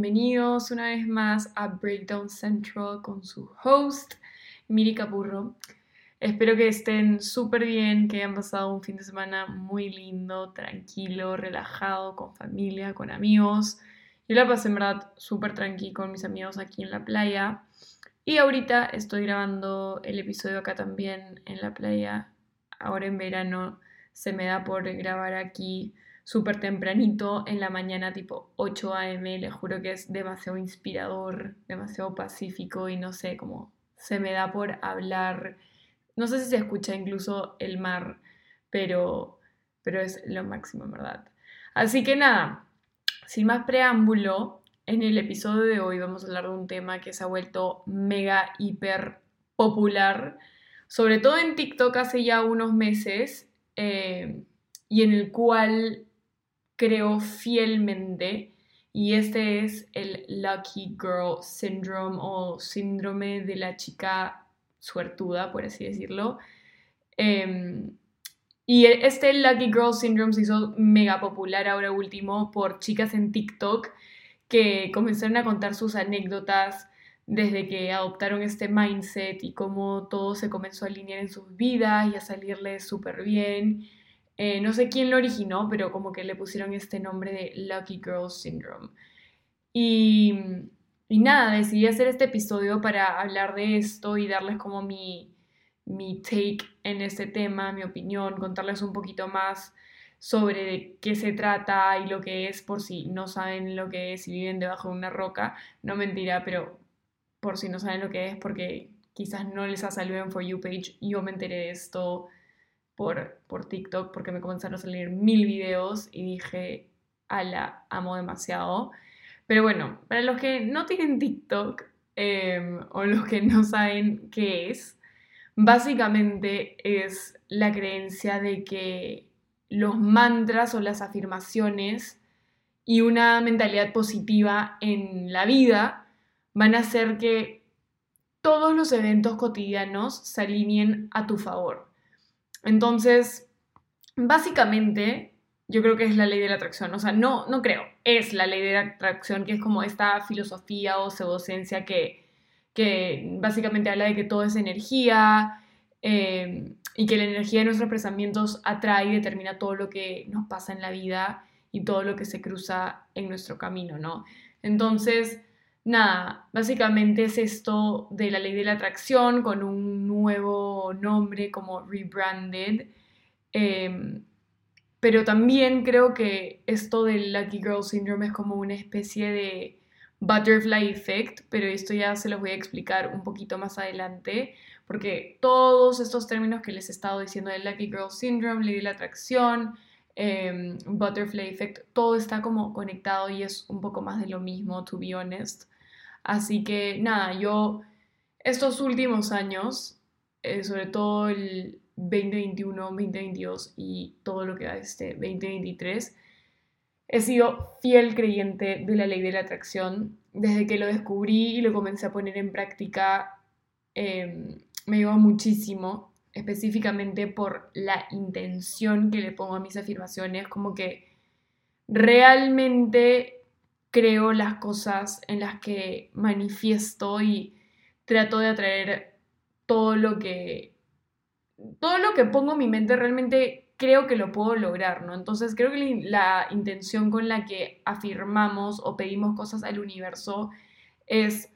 bienvenidos una vez más a Breakdown Central con su host, Miri Capurro. Espero que estén súper bien, que hayan pasado un fin de semana muy lindo, tranquilo, relajado, con familia, con amigos. Yo la pasé en verdad súper tranquilo con mis amigos aquí en la playa. Y ahorita estoy grabando el episodio acá también en la playa. Ahora en verano se me da por grabar aquí súper tempranito en la mañana, tipo 8 a.m. Le juro que es demasiado inspirador, demasiado pacífico y no sé, cómo se me da por hablar. No sé si se escucha incluso el mar, pero, pero es lo máximo, en verdad. Así que nada, sin más preámbulo, en el episodio de hoy vamos a hablar de un tema que se ha vuelto mega, hiper popular, sobre todo en TikTok hace ya unos meses, eh, y en el cual creo fielmente y este es el Lucky Girl Syndrome o síndrome de la chica suertuda, por así decirlo. Em, y este Lucky Girl Syndrome se hizo mega popular ahora último por chicas en TikTok que comenzaron a contar sus anécdotas desde que adoptaron este mindset y cómo todo se comenzó a alinear en sus vidas y a salirles súper bien eh, no sé quién lo originó, pero como que le pusieron este nombre de Lucky Girl Syndrome. Y, nada, decidí hacer este episodio para hablar de esto y darles como mi, mi take en este tema, mi opinión, contarles un poquito más sobre qué se trata y lo que es, por si no saben lo que es y viven debajo de una roca. No mentira, pero por si no saben lo que es, porque quizás no les ha salido en For You page, yo me enteré de esto por, por TikTok porque me comenzaron a salir mil videos y dije, ala, amo demasiado. Pero bueno, para los que no tienen TikTok em, o los que no saben qué es, básicamente es la creencia de que los mantras o las afirmaciones y una mentalidad positiva en la vida van a hacer que todos los eventos cotidianos se alineen a tu favor. Entonces, básicamente, yo creo que es la ley de la atracción. O sea, no, no creo, es la ley de la atracción, que es como esta filosofía o pseudociencia que, que básicamente habla de que todo es energía eh, y que la energía de nuestros pensamientos atrae y determina todo lo que nos pasa en la vida y todo lo que se cruza en nuestro camino, ¿no? Entonces, nada, básicamente es esto de la ley de la atracción con un nuevo nombre como rebranded. Em, pero también creo que esto del Lucky Girl Syndrome es como una especie de butterfly effect, pero esto ya se los voy a explicar un poquito más adelante, porque todos estos términos que les he estado diciendo del Lucky Girl Syndrome, ley de la atracción, em, butterfly effect, todo está como conectado y es un poco más de lo mismo, to be honest. Así que nada, yo estos últimos años, eh, sobre todo el 2021, 2022 y todo lo que va este 2023, he sido fiel creyente de la ley de la atracción. Desde que lo descubrí y lo comencé a poner en práctica, em, me llevó muchísimo, específicamente por la intención que le pongo a mis afirmaciones, como que realmente creo las cosas en las que manifiesto y trato de atraer todo lo que todo lo que pongo en mi mente realmente creo que lo puedo lograr, ¿no? Entonces creo que la intención con la que afirmamos o pedimos cosas al universo es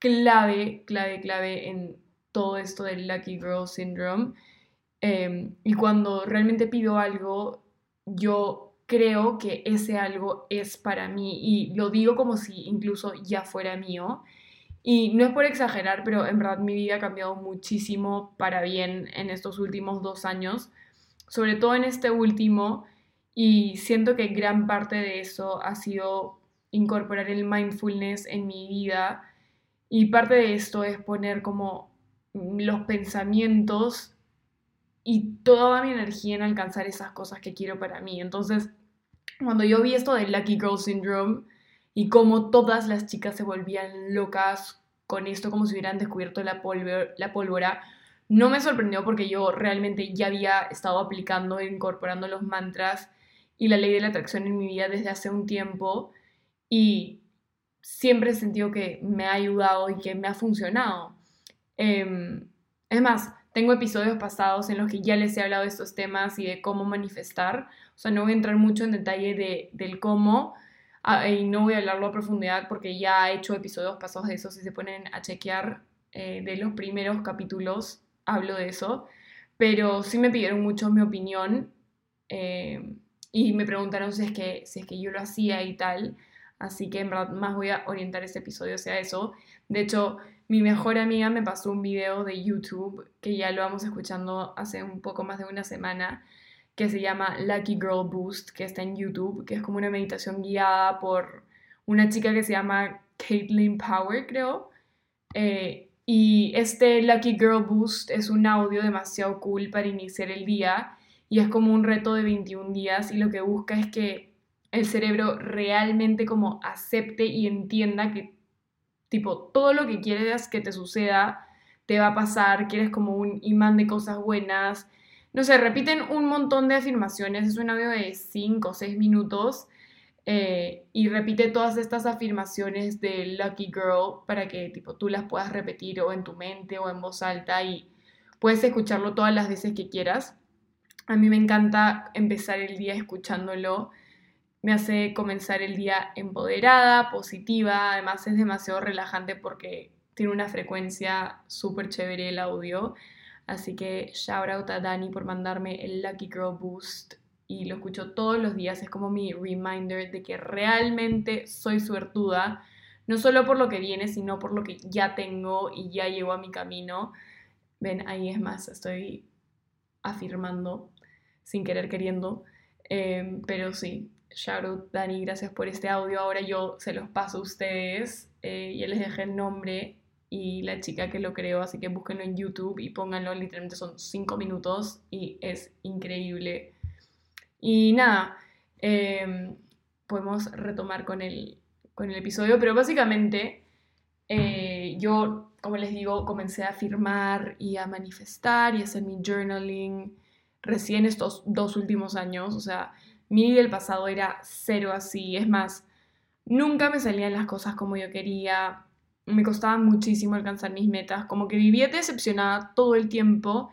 clave, clave, clave en todo esto del Lucky Girl Syndrome. Em, y cuando realmente pido algo, yo creo que ese algo es para mí y lo digo como si incluso ya fuera mío. Y no es por exagerar, pero en verdad mi vida ha cambiado muchísimo para bien en estos últimos dos años, sobre todo en este último, y siento que gran parte de eso ha sido incorporar el mindfulness en mi vida y parte de esto es poner como los pensamientos y toda mi energía en alcanzar esas cosas que quiero para mí. Entonces, cuando yo vi esto del Lucky Girl Syndrome y cómo todas las chicas se volvían locas con esto, como si hubieran descubierto la, pólvora, no me sorprendió porque yo realmente ya había estado aplicando e incorporando los mantras y la ley de la atracción en mi vida desde hace un tiempo y siempre he sentido que me ha ayudado y que me ha funcionado. Em, es más, tengo episodios pasados en los que ya les he hablado de estos temas y de cómo manifestar. O sea, no voy a entrar mucho en detalle de, del cómo ah, y no voy a hablarlo a profundidad porque ya he hecho episodios pasados de eso. Si se ponen a chequear eh, de los primeros capítulos, hablo de eso. Pero sí me pidieron mucho mi opinión em, y me preguntaron si es, que, si es que yo lo hacía y tal. Así que en verdad más voy a orientar este episodio hacia eso. De hecho, mi mejor amiga me pasó un video de YouTube que ya lo vamos escuchando hace un poco más de una semana que se llama Lucky Girl Boost, que está en YouTube, que es como una meditación guiada por una chica que se llama Caitlin Power, creo. Eh, y este Lucky Girl Boost es un audio demasiado cool para iniciar el día y es como un reto de 21 días y lo que busca es que el cerebro realmente como acepte y entienda que tipo todo lo que quieres que te suceda te va a pasar, quieres como un imán de cosas buenas. No sé, repiten un montón de afirmaciones, es un audio de 5 o 6 minutos eh, y repite todas estas afirmaciones de Lucky Girl para que tipo tú las puedas repetir o en tu mente o en voz alta y puedes escucharlo todas las veces que quieras. A mí me encanta empezar el día escuchándolo me hace comenzar el día empoderada, positiva, además es demasiado relajante porque tiene una frecuencia súper chévere el audio. Así que shout out a Dani por mandarme el Lucky Girl Boost y lo escucho todos los días. Es como mi reminder de que realmente soy suertuda, no solo por lo que viene, sino por lo que ya tengo y ya llevo a mi camino. Ven, ahí es más, estoy afirmando sin querer queriendo. Em, pero sí, Shout Dani, gracias por este audio. Ahora yo se los paso a ustedes. Eh, ya les dejé el nombre y la chica que lo creó, así que búsquenlo en YouTube y pónganlo. Literalmente son 5 minutos y es increíble. Y nada, em, podemos retomar con el, con el episodio, pero básicamente eh, yo, como les digo, comencé a firmar y a manifestar y a hacer mi journaling recién estos dos últimos años, o sea, mi del pasado era cero así. Es más, nunca me salían las cosas como yo quería. Me costaba muchísimo alcanzar mis metas. Como que vivía decepcionada todo el tiempo.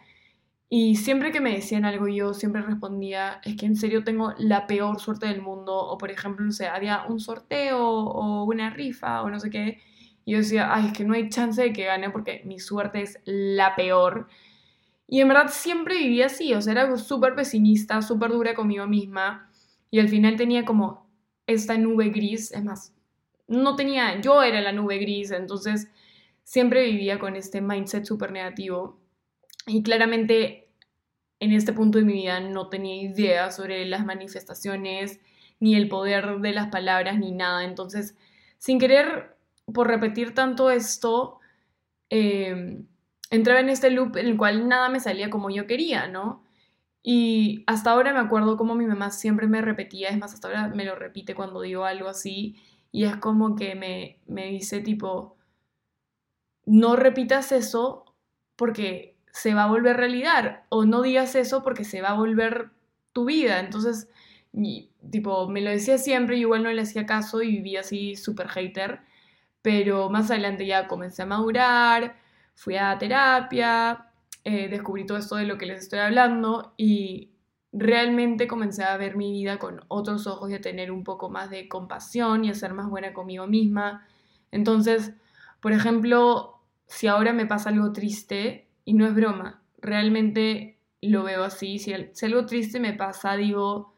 Y siempre que me decían algo yo siempre respondía, es que en serio tengo la peor suerte del mundo. O por ejemplo, no sé, había un sorteo o una rifa o no sé qué. Y yo decía, ay, es que no hay chance de que gane porque mi suerte es la peor. Y en verdad siempre vivía así, o sea, era súper pesimista, súper dura conmigo misma. Y al final tenía como esta nube gris, es más, no tenía, yo era la nube gris, entonces siempre vivía con este mindset súper negativo. Y claramente en este punto de mi vida no tenía idea sobre las manifestaciones, ni el poder de las palabras, ni nada. Entonces, sin querer, por repetir tanto esto, eh, entraba en este loop en el cual nada me salía como yo quería, ¿no? Y hasta ahora me acuerdo como mi mamá siempre me repetía, es más, hasta ahora me lo repite cuando digo algo así, y es como que me, me dice tipo, no repitas eso porque se va a volver realidad, o no digas eso porque se va a volver tu vida. Entonces, tipo, me lo decía siempre, y igual no le hacía caso y vivía así súper hater, pero más adelante ya comencé a madurar, fui a terapia, eh, descubrí todo esto de lo que les estoy hablando y realmente comencé a ver mi vida con otros ojos y a tener un poco más de compasión y a ser más buena conmigo misma. Entonces, por ejemplo, si ahora me pasa algo triste, y no es broma, realmente lo veo así, si, algo triste me pasa, digo,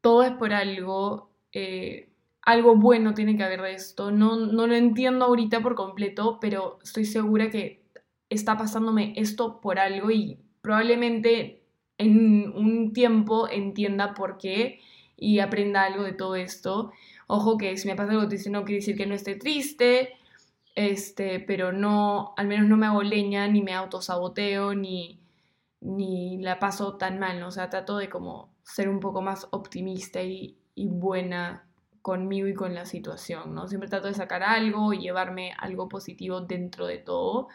todo es por algo, eh, algo bueno tiene que haber de esto. No, no lo entiendo ahorita por completo, pero estoy segura que está pasándome esto por algo y probablemente en un tiempo entienda por qué y aprenda algo de todo esto. Ojo que si me pasa algo triste no quiere decir que no esté triste, este, pero no, al menos no me hago leña, ni me autosaboteo, ni, ni la paso tan mal, o sea, trato de como ser un poco más optimista y buena conmigo y con la situación, ¿no? Siempre trato de sacar algo y llevarme algo positivo dentro de todo.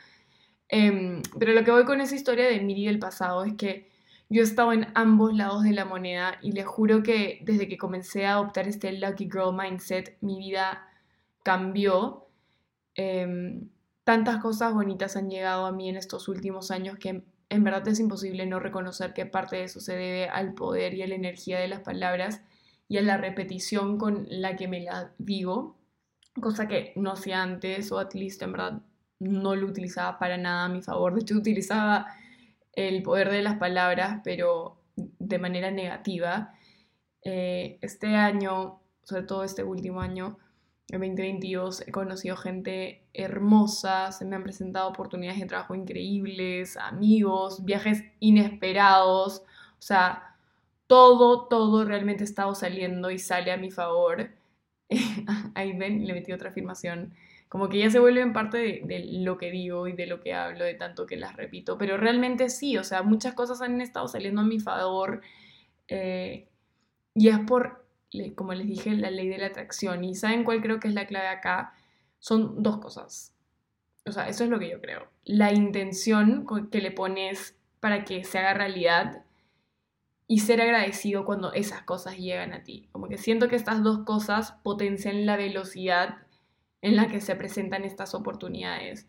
Em, pero lo que voy con esa historia de Miri del pasado es que yo he estado en ambos lados de la moneda y les juro que desde que comencé a adoptar este Lucky Girl mindset, mi vida cambió. Em, tantas cosas bonitas han llegado a mí en estos últimos años que en verdad es imposible no reconocer que parte de eso se debe al poder y a la energía de las palabras y a la repetición con la que me la digo, cosa que no hacía antes o at least en verdad no lo utilizaba para nada a mi favor. De hecho, utilizaba el poder de las palabras, pero de manera negativa. Eh, este año, sobre todo este último año, en 2022, he conocido gente hermosa, se me han presentado oportunidades de trabajo increíbles, amigos, viajes inesperados, o sea, todo, todo realmente ha estado saliendo y sale a mi favor. Ahí ven, le metí otra afirmación como que ya se vuelven parte de, lo que digo y de lo que hablo, de tanto que las repito, pero realmente sí, o sea, muchas cosas han estado saliendo a mi favor eh, y es por, como les dije, la ley de la atracción. ¿Y saben cuál creo que es la clave acá? Son dos cosas. O sea, eso es lo que yo creo. La intención que le pones para que se haga realidad y ser agradecido cuando esas cosas llegan a ti. Como que siento que estas dos cosas potencian la velocidad en la que se presentan estas oportunidades.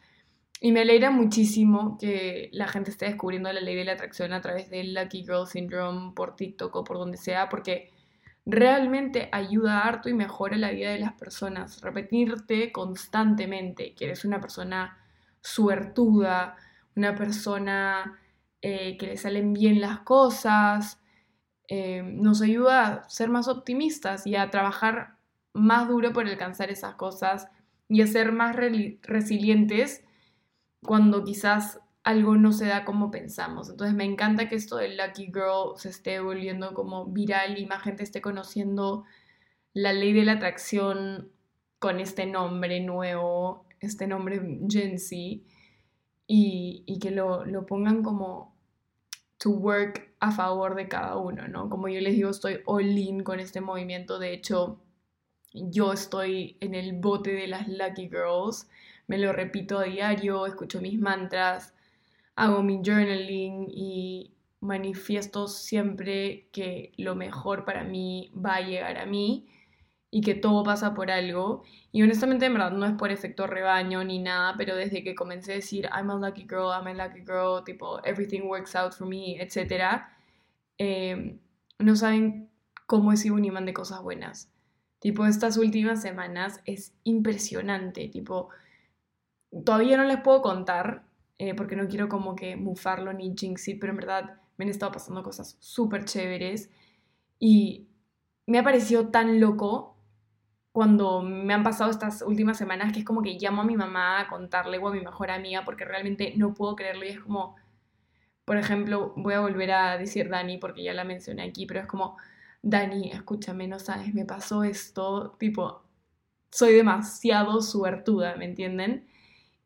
Y me alegra muchísimo que la gente esté descubriendo la ley de la atracción a través del Lucky Girl Syndrome por TikTok o por donde sea, porque realmente ayuda harto y mejora la vida de las personas. Repetirte constantemente que eres una persona suertuda, una persona eh, que le salen bien las cosas, eh, nos ayuda a ser más optimistas y a trabajar más duro por alcanzar esas cosas y a ser más resilientes cuando quizás algo no se da como pensamos. Entonces me encanta que esto del Lucky Girl se esté volviendo como viral y más gente esté conociendo la ley de la atracción con este nombre nuevo, este nombre Gen Z, y, y que lo, lo, pongan como to work a favor de cada uno, ¿no? Como yo les digo, estoy all in con este movimiento, de hecho yo estoy en el bote de las Lucky Girls, me lo repito a diario, escucho mis mantras, hago mi journaling y manifiesto siempre que lo mejor para mí va a llegar a mí y que todo pasa por algo. Y honestamente, en verdad, no es por efecto rebaño ni nada, pero desde que comencé a decir, I'm a lucky girl, I'm a lucky girl, tipo, everything works out for me, etc., eh, no saben cómo he sido un imán de cosas buenas. Tipo, estas últimas semanas es impresionante. Tipo, todavía no les puedo contar eh, porque no quiero como que mufarlo ni jinx it, pero en verdad me han estado pasando cosas súper chéveres y me ha parecido tan loco cuando me han pasado estas últimas semanas que es como que llamo a mi mamá a contarle o a mi mejor amiga porque realmente no puedo creerlo y es como, por ejemplo, voy a volver a decir Dani porque ya la mencioné aquí, pero es como Dani, escúchame, no sabes, me pasó esto, tipo, soy demasiado suertuda, ¿me entienden?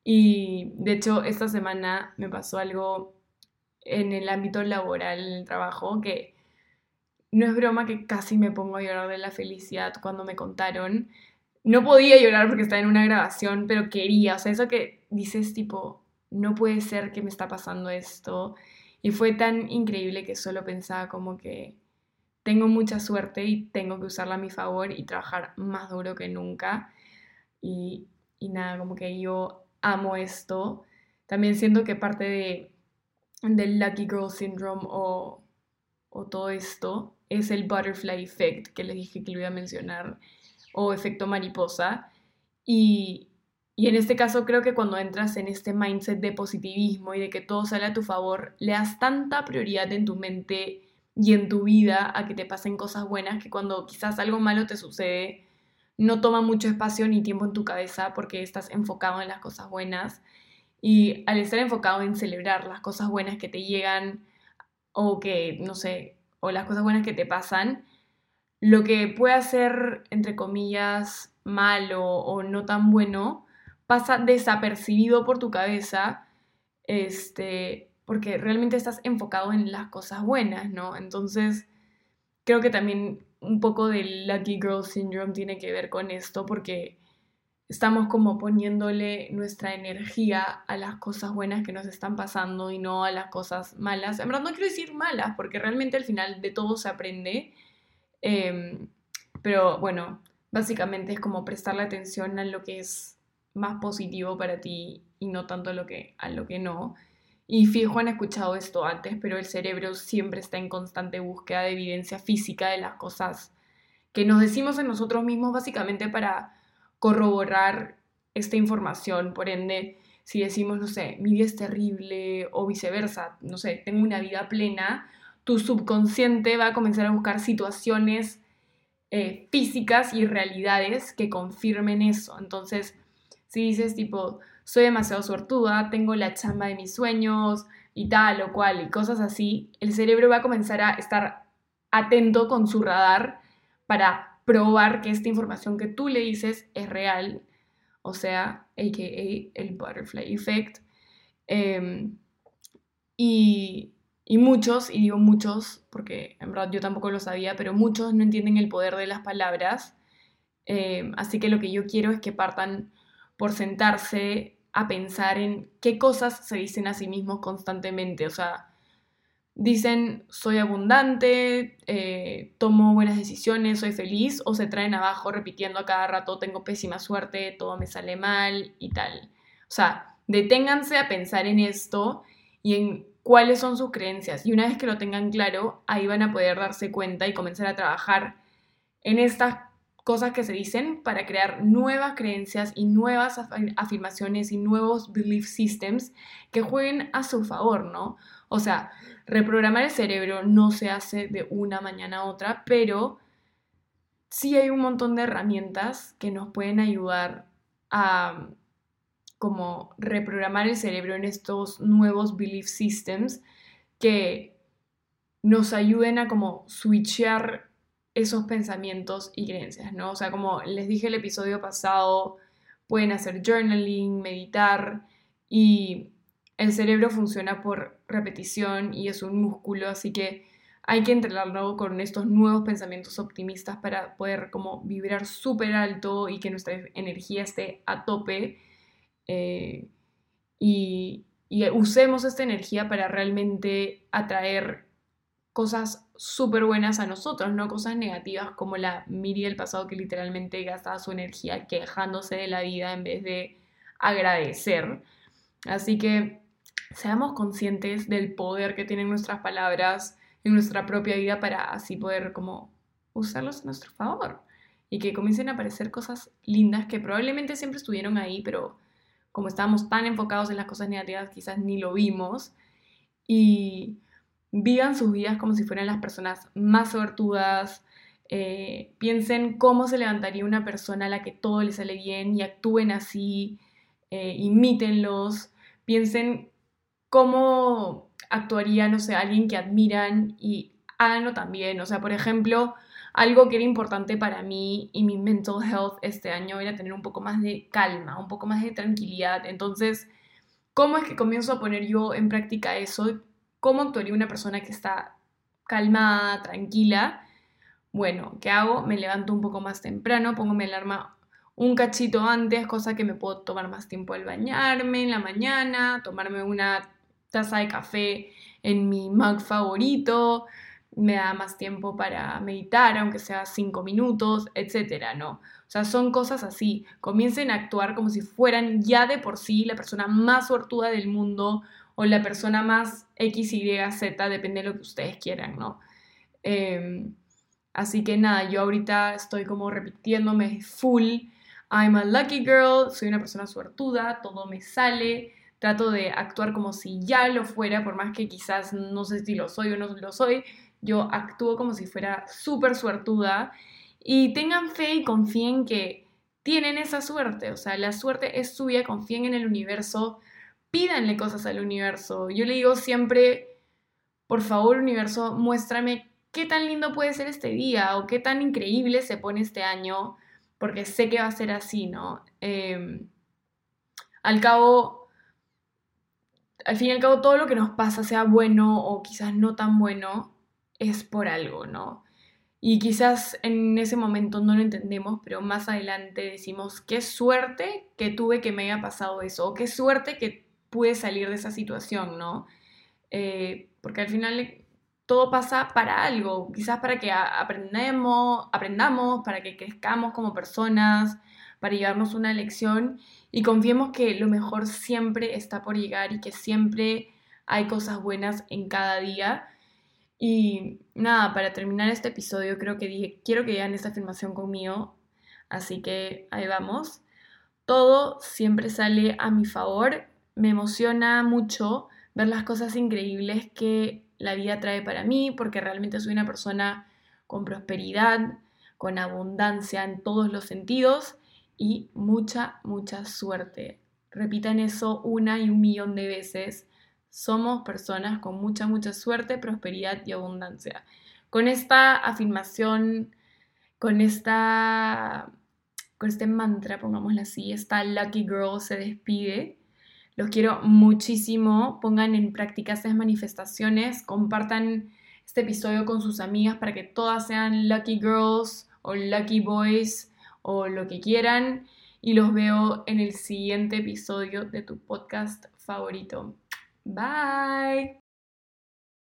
Y de hecho, esta semana me pasó algo en el ámbito laboral, en el trabajo, que no es broma que casi me pongo a llorar de la felicidad cuando me contaron. No podía llorar porque estaba en una grabación, pero quería, o sea, eso que dices tipo, no puede ser que me está pasando esto. Y fue tan increíble que solo pensaba como que tengo mucha suerte y tengo que usarla a mi favor y trabajar más duro que nunca. Y, nada, como que yo amo esto. También siento que parte de, del Lucky Girl Syndrome o, o todo esto es el Butterfly Effect, que les dije que lo iba a mencionar, o efecto mariposa. Y, y en este caso creo que cuando entras en este mindset de positivismo y de que todo sale a tu favor, le das tanta prioridad en tu mente y en tu vida a que te pasen cosas buenas que cuando quizás algo malo te sucede, no toma mucho espacio ni tiempo en tu cabeza porque estás enfocado en las cosas buenas. Y al estar enfocado en celebrar las cosas buenas que te llegan o que, no sé, o las cosas buenas que te pasan, lo que puede ser, entre comillas, malo o no tan bueno, pasa desapercibido por tu cabeza, este, porque realmente estás enfocado en las cosas buenas, ¿no? Entonces, creo que también un poco del Lucky Girl Syndrome tiene que ver con esto, porque estamos como poniéndole nuestra energía a las cosas buenas que nos están pasando y no a las cosas malas. En verdad no quiero decir malas, porque realmente al final de todo se aprende. Em, pero bueno, básicamente es como prestarle atención a lo que es más positivo para ti y no tanto a lo que, a lo que no. Y fijo han escuchado esto antes, pero el cerebro siempre está en constante búsqueda de evidencia física de las cosas que nos decimos en nosotros mismos básicamente para corroborar esta información. Por ende, si decimos, no sé, mi vida es terrible o viceversa, no sé, tengo una vida plena, tu subconsciente va a comenzar a buscar situaciones eh, físicas y realidades que confirmen eso. Entonces, si dices tipo, soy demasiado suertuda, tengo la chamba de mis sueños y tal o cual y cosas así, el cerebro va a comenzar a estar atento con su radar para probar que esta información que tú le dices es real, o sea, a.k.a. el butterfly effect. Em, y, muchos, y digo muchos, porque en verdad yo tampoco lo sabía, pero muchos no entienden el poder de las palabras. Em, así que lo que yo quiero es que partan por sentarse a pensar en qué cosas se dicen a sí mismos constantemente. O sea, dicen soy abundante, eh, tomo buenas decisiones, soy feliz, o se traen abajo repitiendo a cada rato tengo pésima suerte, todo me sale mal y tal. O sea, deténganse a pensar en esto y en cuáles son sus creencias. Y una vez que lo tengan claro, ahí van a poder darse cuenta y comenzar a trabajar en estas cosas que se dicen para crear nuevas creencias y nuevas afirmaciones y nuevos belief systems que jueguen a su favor, ¿no? O sea, reprogramar el cerebro no se hace de una mañana a otra, pero sí hay un montón de herramientas que nos pueden ayudar a como reprogramar el cerebro en estos nuevos belief systems que nos ayuden a como switchear esos pensamientos y creencias, ¿no? O sea, como les dije el episodio pasado, pueden hacer journaling, meditar y el cerebro funciona por repetición y es un músculo, así que hay que entrenarlo con estos nuevos pensamientos optimistas para poder como vibrar súper alto y que nuestra energía esté a tope eh, y, y usemos esta energía para realmente atraer cosas súper buenas a nosotros, no cosas negativas como la Miri del pasado que literalmente gastaba su energía quejándose de la vida en vez de agradecer. Así que seamos conscientes del poder que tienen nuestras palabras en nuestra propia vida para así poder como usarlos a nuestro favor y que comiencen a aparecer cosas lindas que probablemente siempre estuvieron ahí, pero como estábamos tan enfocados en las cosas negativas quizás ni lo vimos y vivan sus vidas como si fueran las personas más suertudas, eh, piensen cómo se levantaría una persona a la que todo le sale bien y actúen así, eh, imítenlos, piensen cómo actuaría, no sé, alguien que admiran y háganlo también. O sea, por ejemplo, algo que era importante para mí y mi mental health este año era tener un poco más de calma, un poco más de tranquilidad. Entonces, ¿cómo es que comienzo a poner yo en práctica eso? ¿Cómo actuaría una persona que está calmada, tranquila? Bueno, ¿qué hago? Me levanto un poco más temprano, pongo mi alarma un cachito antes, cosa que me puedo tomar más tiempo al bañarme en la mañana, tomarme una taza de café en mi mug favorito, me da más tiempo para meditar, aunque sea cinco minutos, etcétera, ¿no? O sea, son cosas así. Comiencen a actuar como si fueran ya de por sí la persona más sortuda del mundo o la persona más X, Y, Z, depende de lo que ustedes quieran, ¿no? Em, así que nada, yo ahorita estoy como repitiéndome full, I'm a lucky girl, soy una persona suertuda, todo me sale, trato de actuar como si ya lo fuera, por más que quizás no sé si lo soy o no lo soy, yo actúo como si fuera súper suertuda. Y tengan fe y confíen que tienen esa suerte, o sea, la suerte es suya, confíen en el universo, pídanle cosas al universo. Yo le digo siempre, por favor, universo, muéstrame qué tan lindo puede ser este día o qué tan increíble se pone este año, porque sé que va a ser así, ¿no? Em, al cabo, al fin y al cabo, todo lo que nos pasa, sea bueno o quizás no tan bueno, es por algo, ¿no? Y quizás en ese momento no lo entendemos, pero más adelante decimos, qué suerte que tuve que me haya pasado eso, o qué suerte que pude salir de esa situación, ¿no? Eh, porque al final todo pasa para algo, quizás para que aprendemos, aprendamos, para que crezcamos como personas, para llevarnos una lección y confiemos que lo mejor siempre está por llegar y que siempre hay cosas buenas en cada día. Y nada, para terminar este episodio creo que dije, quiero que vean esta afirmación conmigo, así que ahí vamos. Todo siempre sale a mi favor, me emociona mucho ver las cosas increíbles que la vida trae para mí, porque realmente soy una persona con prosperidad, con abundancia en todos los sentidos y mucha, mucha suerte. Repitan eso una y un millón de veces. Somos personas con mucha, mucha suerte, prosperidad y abundancia. Con esta afirmación, con esta con este mantra, pongámoslo así, esta Lucky Girl se despide. Los quiero muchísimo. Pongan en práctica estas manifestaciones. Compartan este episodio con sus amigas para que todas sean Lucky Girls o Lucky Boys o lo que quieran. Y los veo en el siguiente episodio de tu podcast favorito. Bye.